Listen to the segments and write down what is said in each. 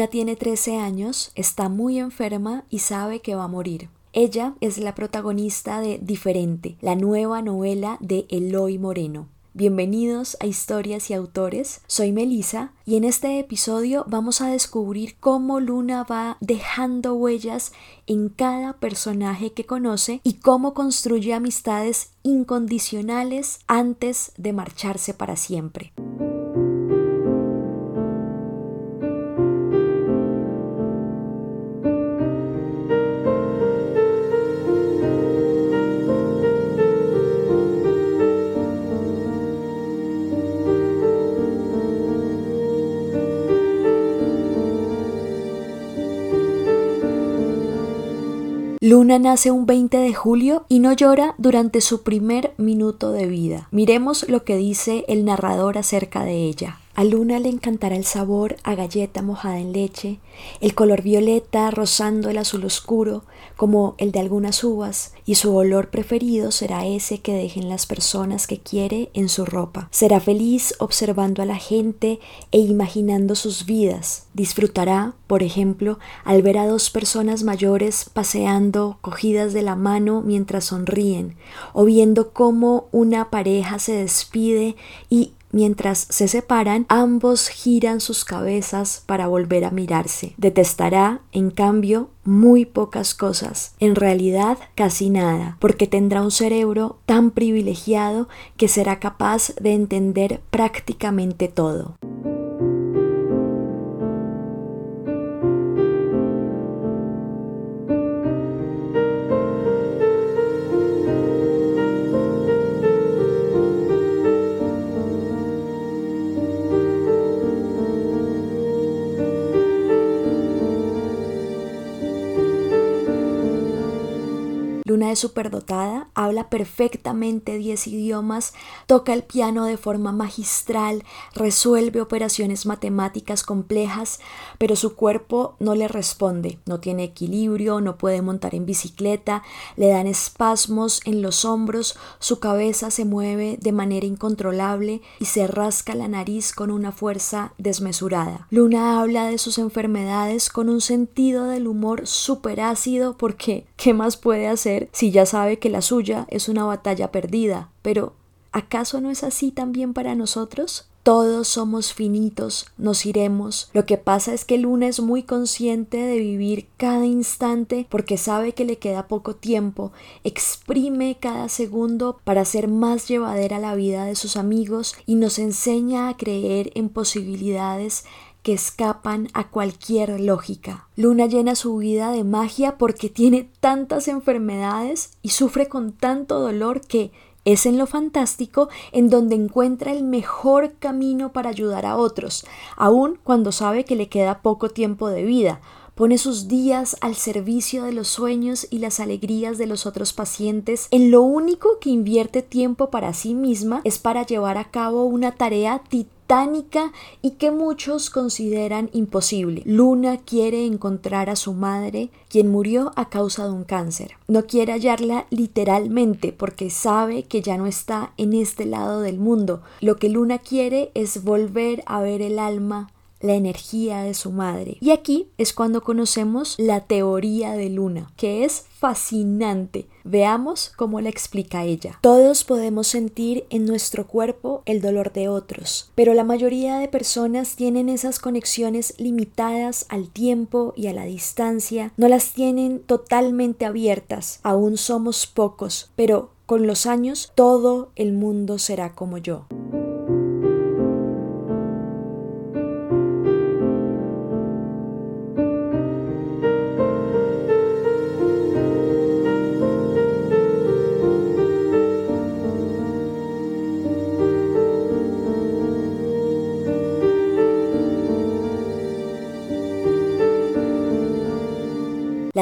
Luna tiene 13 años, está muy enferma y sabe que va a morir. Ella es la protagonista de Diferente, la nueva novela de Eloy Moreno. Bienvenidos a Historias y Autores, soy Melisa y en este episodio vamos a descubrir cómo Luna va dejando huellas en cada personaje que conoce y cómo construye amistades incondicionales antes de marcharse para siempre. Luna nace un 20 de julio y no llora durante su primer minuto de vida. Miremos lo que dice el narrador acerca de ella. A Luna le encantará el sabor a galleta mojada en leche, el color violeta rozando el azul oscuro, como el de algunas uvas, y su olor preferido será ese que dejen las personas que quiere en su ropa. Será feliz observando a la gente e imaginando sus vidas. Disfrutará, por ejemplo, al ver a dos personas mayores paseando cogidas de la mano mientras sonríen, o viendo cómo una pareja se despide y Mientras se separan, ambos giran sus cabezas para volver a mirarse. Detestará, en cambio, muy pocas cosas, en realidad casi nada, porque tendrá un cerebro tan privilegiado que será capaz de entender prácticamente todo. Luna es superdotada, habla perfectamente 10 idiomas, toca el piano de forma magistral, resuelve operaciones matemáticas complejas, pero su cuerpo no le responde, no tiene equilibrio, no puede montar en bicicleta, le dan espasmos en los hombros, su cabeza se mueve de manera incontrolable y se rasca la nariz con una fuerza desmesurada. Luna habla de sus enfermedades con un sentido del humor súper ácido porque ¿qué más puede hacer? Si ya sabe que la suya es una batalla perdida. Pero, ¿acaso no es así también para nosotros? Todos somos finitos, nos iremos. Lo que pasa es que Luna es muy consciente de vivir cada instante porque sabe que le queda poco tiempo, exprime cada segundo para hacer más llevadera la vida de sus amigos y nos enseña a creer en posibilidades que escapan a cualquier lógica. Luna llena su vida de magia porque tiene tantas enfermedades y sufre con tanto dolor que es en lo fantástico en donde encuentra el mejor camino para ayudar a otros, aun cuando sabe que le queda poco tiempo de vida, Pone sus días al servicio de los sueños y las alegrías de los otros pacientes. En lo único que invierte tiempo para sí misma es para llevar a cabo una tarea titánica y que muchos consideran imposible. Luna quiere encontrar a su madre, quien murió a causa de un cáncer. No quiere hallarla literalmente porque sabe que ya no está en este lado del mundo. Lo que Luna quiere es volver a ver el alma la energía de su madre. Y aquí es cuando conocemos la teoría de Luna, que es fascinante. Veamos cómo la explica ella. Todos podemos sentir en nuestro cuerpo el dolor de otros, pero la mayoría de personas tienen esas conexiones limitadas al tiempo y a la distancia, no las tienen totalmente abiertas. Aún somos pocos, pero con los años todo el mundo será como yo.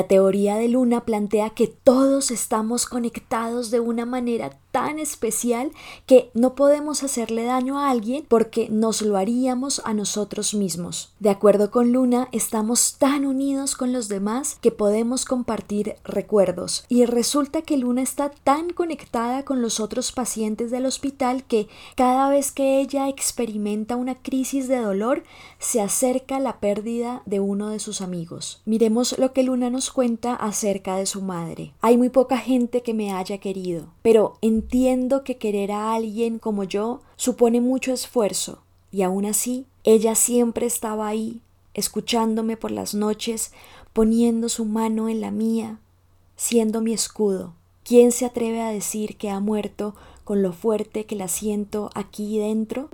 Teoría de Luna plantea que todos estamos conectados de una manera tan especial que no podemos hacerle daño a alguien porque nos lo haríamos a nosotros mismos. De acuerdo con Luna, estamos tan unidos con los demás que podemos compartir recuerdos. Y resulta que Luna está tan conectada con los otros pacientes del hospital que cada vez que ella experimenta una crisis de dolor, se acerca la pérdida de uno de sus amigos. Miremos lo que Luna nos cuenta acerca de su madre. Hay muy poca gente que me haya querido, pero entiendo que querer a alguien como yo supone mucho esfuerzo, y aún así ella siempre estaba ahí, escuchándome por las noches, poniendo su mano en la mía, siendo mi escudo. ¿Quién se atreve a decir que ha muerto con lo fuerte que la siento aquí dentro?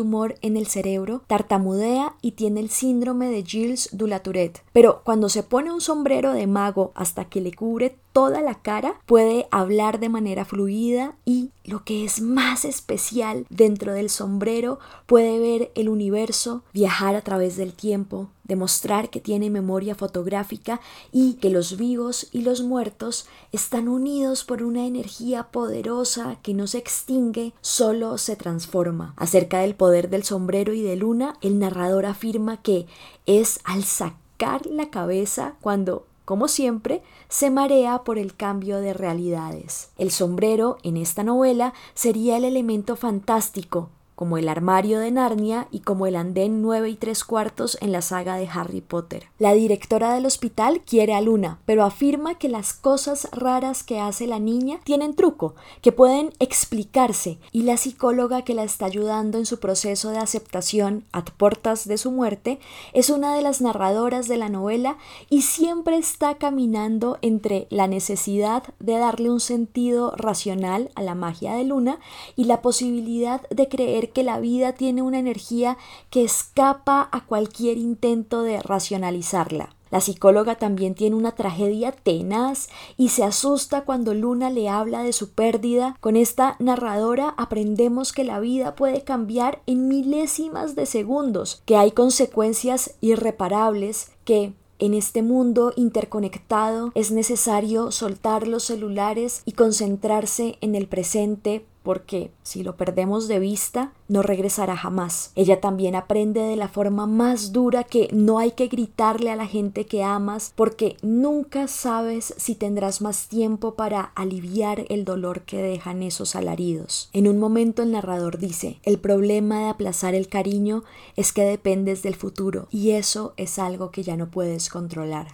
Tumor en el cerebro, tartamudea y tiene el síndrome de Gilles Tourette. Pero cuando se pone un sombrero de mago hasta que le cubre toda la cara, puede hablar de manera fluida y, lo que es más especial, dentro del sombrero puede ver el universo, viajar a través del tiempo, demostrar que tiene memoria fotográfica y que los vivos y los muertos están unidos por una energía poderosa que no se extingue, solo se transforma. Acerca del poder del sombrero y de luna, el narrador afirma que es al sacar la cabeza cuando como siempre, se marea por el cambio de realidades. El sombrero en esta novela sería el elemento fantástico, como el armario de Narnia y como el andén nueve y tres cuartos en la saga de Harry Potter. La directora del hospital quiere a Luna, pero afirma que las cosas raras que hace la niña tienen truco, que pueden explicarse, y la psicóloga que la está ayudando en su proceso de aceptación a portas de su muerte es una de las narradoras de la novela y siempre está caminando entre la necesidad de darle un sentido racional a la magia de Luna y la posibilidad de creer que la vida tiene una energía que escapa a cualquier intento de racionalizarla. La psicóloga también tiene una tragedia tenaz y se asusta cuando Luna le habla de su pérdida. Con esta narradora aprendemos que la vida puede cambiar en milésimas de segundos, que hay consecuencias irreparables, que en este mundo interconectado es necesario soltar los celulares y concentrarse en el presente porque si lo perdemos de vista, no regresará jamás. Ella también aprende de la forma más dura que no hay que gritarle a la gente que amas, porque nunca sabes si tendrás más tiempo para aliviar el dolor que dejan esos alaridos. En un momento el narrador dice, el problema de aplazar el cariño es que dependes del futuro, y eso es algo que ya no puedes controlar.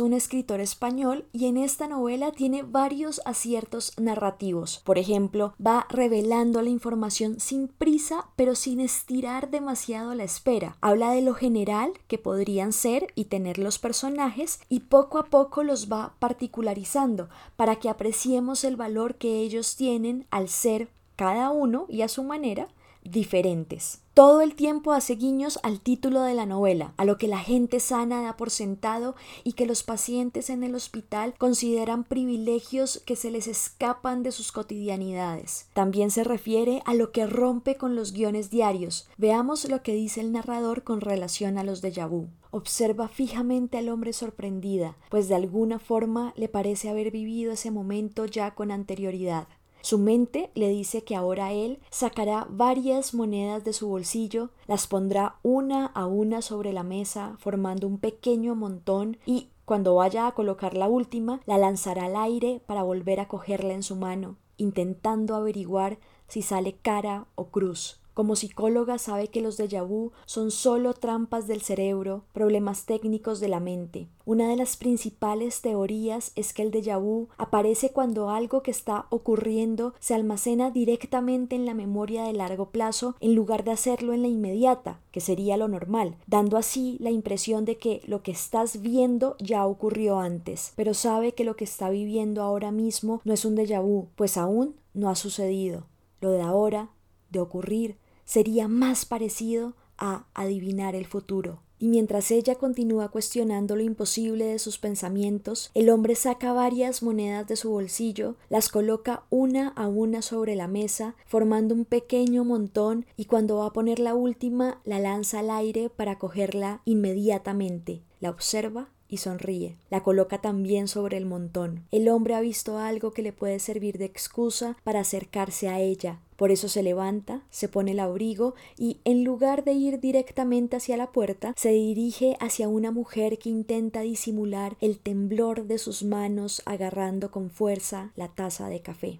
Un escritor español y en esta novela tiene varios aciertos narrativos. Por ejemplo, va revelando la información sin prisa pero sin estirar demasiado la espera. Habla de lo general que podrían ser y tener los personajes y poco a poco los va particularizando para que apreciemos el valor que ellos tienen al ser cada uno y a su manera diferentes. Todo el tiempo hace guiños al título de la novela, a lo que la gente sana da por sentado y que los pacientes en el hospital consideran privilegios que se les escapan de sus cotidianidades. También se refiere a lo que rompe con los guiones diarios. Veamos lo que dice el narrador con relación a los déjà vu. Observa fijamente al hombre sorprendida, pues de alguna forma le parece haber vivido ese momento ya con anterioridad. Su mente le dice que ahora él sacará varias monedas de su bolsillo, las pondrá una a una sobre la mesa, formando un pequeño montón y cuando vaya a colocar la última, la lanzará al aire para volver a cogerla en su mano, intentando averiguar si sale cara o cruz Como psicóloga sabe que los déjà vu son solo trampas del cerebro, problemas técnicos de la mente. Una de las principales teorías es que el déjà vu aparece cuando algo que está ocurriendo se almacena directamente en la memoria de largo plazo en lugar de hacerlo en la inmediata, que sería lo normal, dando así la impresión de que lo que estás viendo ya ocurrió antes, pero sabe que lo que está viviendo ahora mismo no es un déjà vu, pues aún no ha sucedido. Lo de ahora, de ocurrir, sería más parecido a adivinar el futuro. Y mientras ella continúa cuestionando lo imposible de sus pensamientos, el hombre saca varias monedas de su bolsillo, las coloca una a una sobre la mesa, formando un pequeño montón, y cuando va a poner la última, la lanza al aire para cogerla inmediatamente. La observa y sonríe. La coloca también sobre el montón. El hombre ha visto algo que le puede servir de excusa para acercarse a ella. Por eso se levanta, se pone el abrigo y, en lugar de ir directamente hacia la puerta, se dirige hacia una mujer que intenta disimular el temblor de sus manos agarrando con fuerza la taza de café.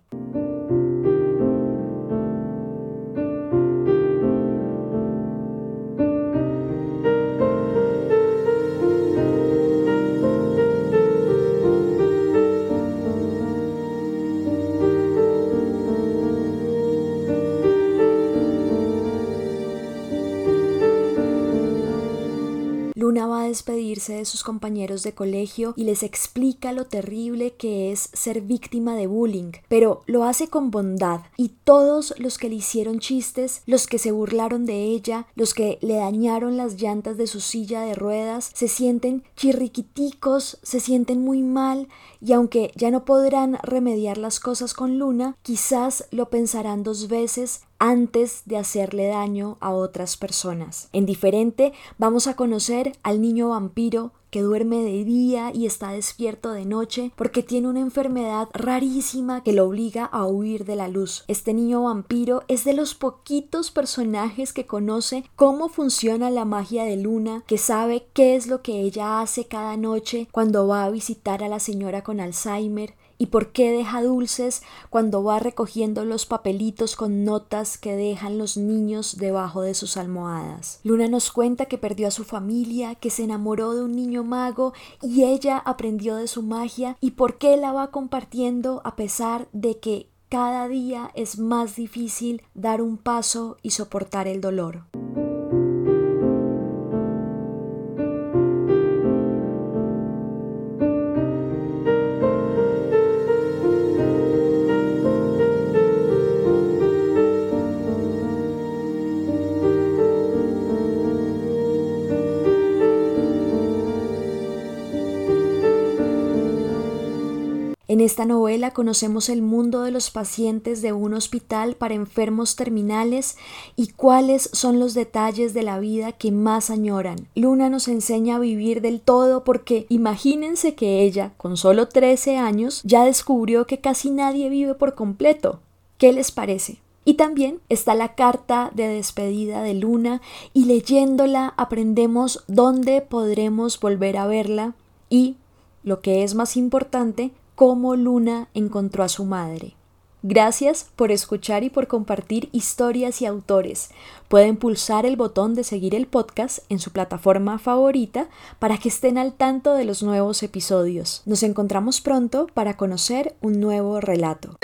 Luna va a despedirse de sus compañeros de colegio y les explica lo terrible que es ser víctima de bullying, pero lo hace con bondad. Y todos los que le hicieron chistes, los que se burlaron de ella, los que le dañaron las llantas de su silla de ruedas, se sienten chirriquiticos, se sienten muy mal y aunque ya no podrán remediar las cosas con Luna, quizás lo pensarán dos veces antes de hacerle daño a otras personas. En diferente vamos a conocer al niño vampiro que duerme de día y está despierto de noche porque tiene una enfermedad rarísima que lo obliga a huir de la luz. Este niño vampiro es de los poquitos personajes que conoce cómo funciona la magia de Luna, que sabe qué es lo que ella hace cada noche cuando va a visitar a la señora con Alzheimer, ¿Y por qué deja dulces cuando va recogiendo los papelitos con notas que dejan los niños debajo de sus almohadas? Luna nos cuenta que perdió a su familia, que se enamoró de un niño mago y ella aprendió de su magia y por qué la va compartiendo a pesar de que cada día es más difícil dar un paso y soportar el dolor. Esta novela conocemos el mundo de los pacientes de un hospital para enfermos terminales y cuáles son los detalles de la vida que más añoran. Luna nos enseña a vivir del todo porque imagínense que ella, con solo 13 años, ya descubrió que casi nadie vive por completo. ¿Qué les parece? Y también está la carta de despedida de Luna y leyéndola aprendemos dónde podremos volver a verla y, lo que es más importante, cómo Luna encontró a su madre. Gracias por escuchar y por compartir historias y autores. Pueden pulsar el botón de seguir el podcast en su plataforma favorita para que estén al tanto de los nuevos episodios. Nos encontramos pronto para conocer un nuevo relato.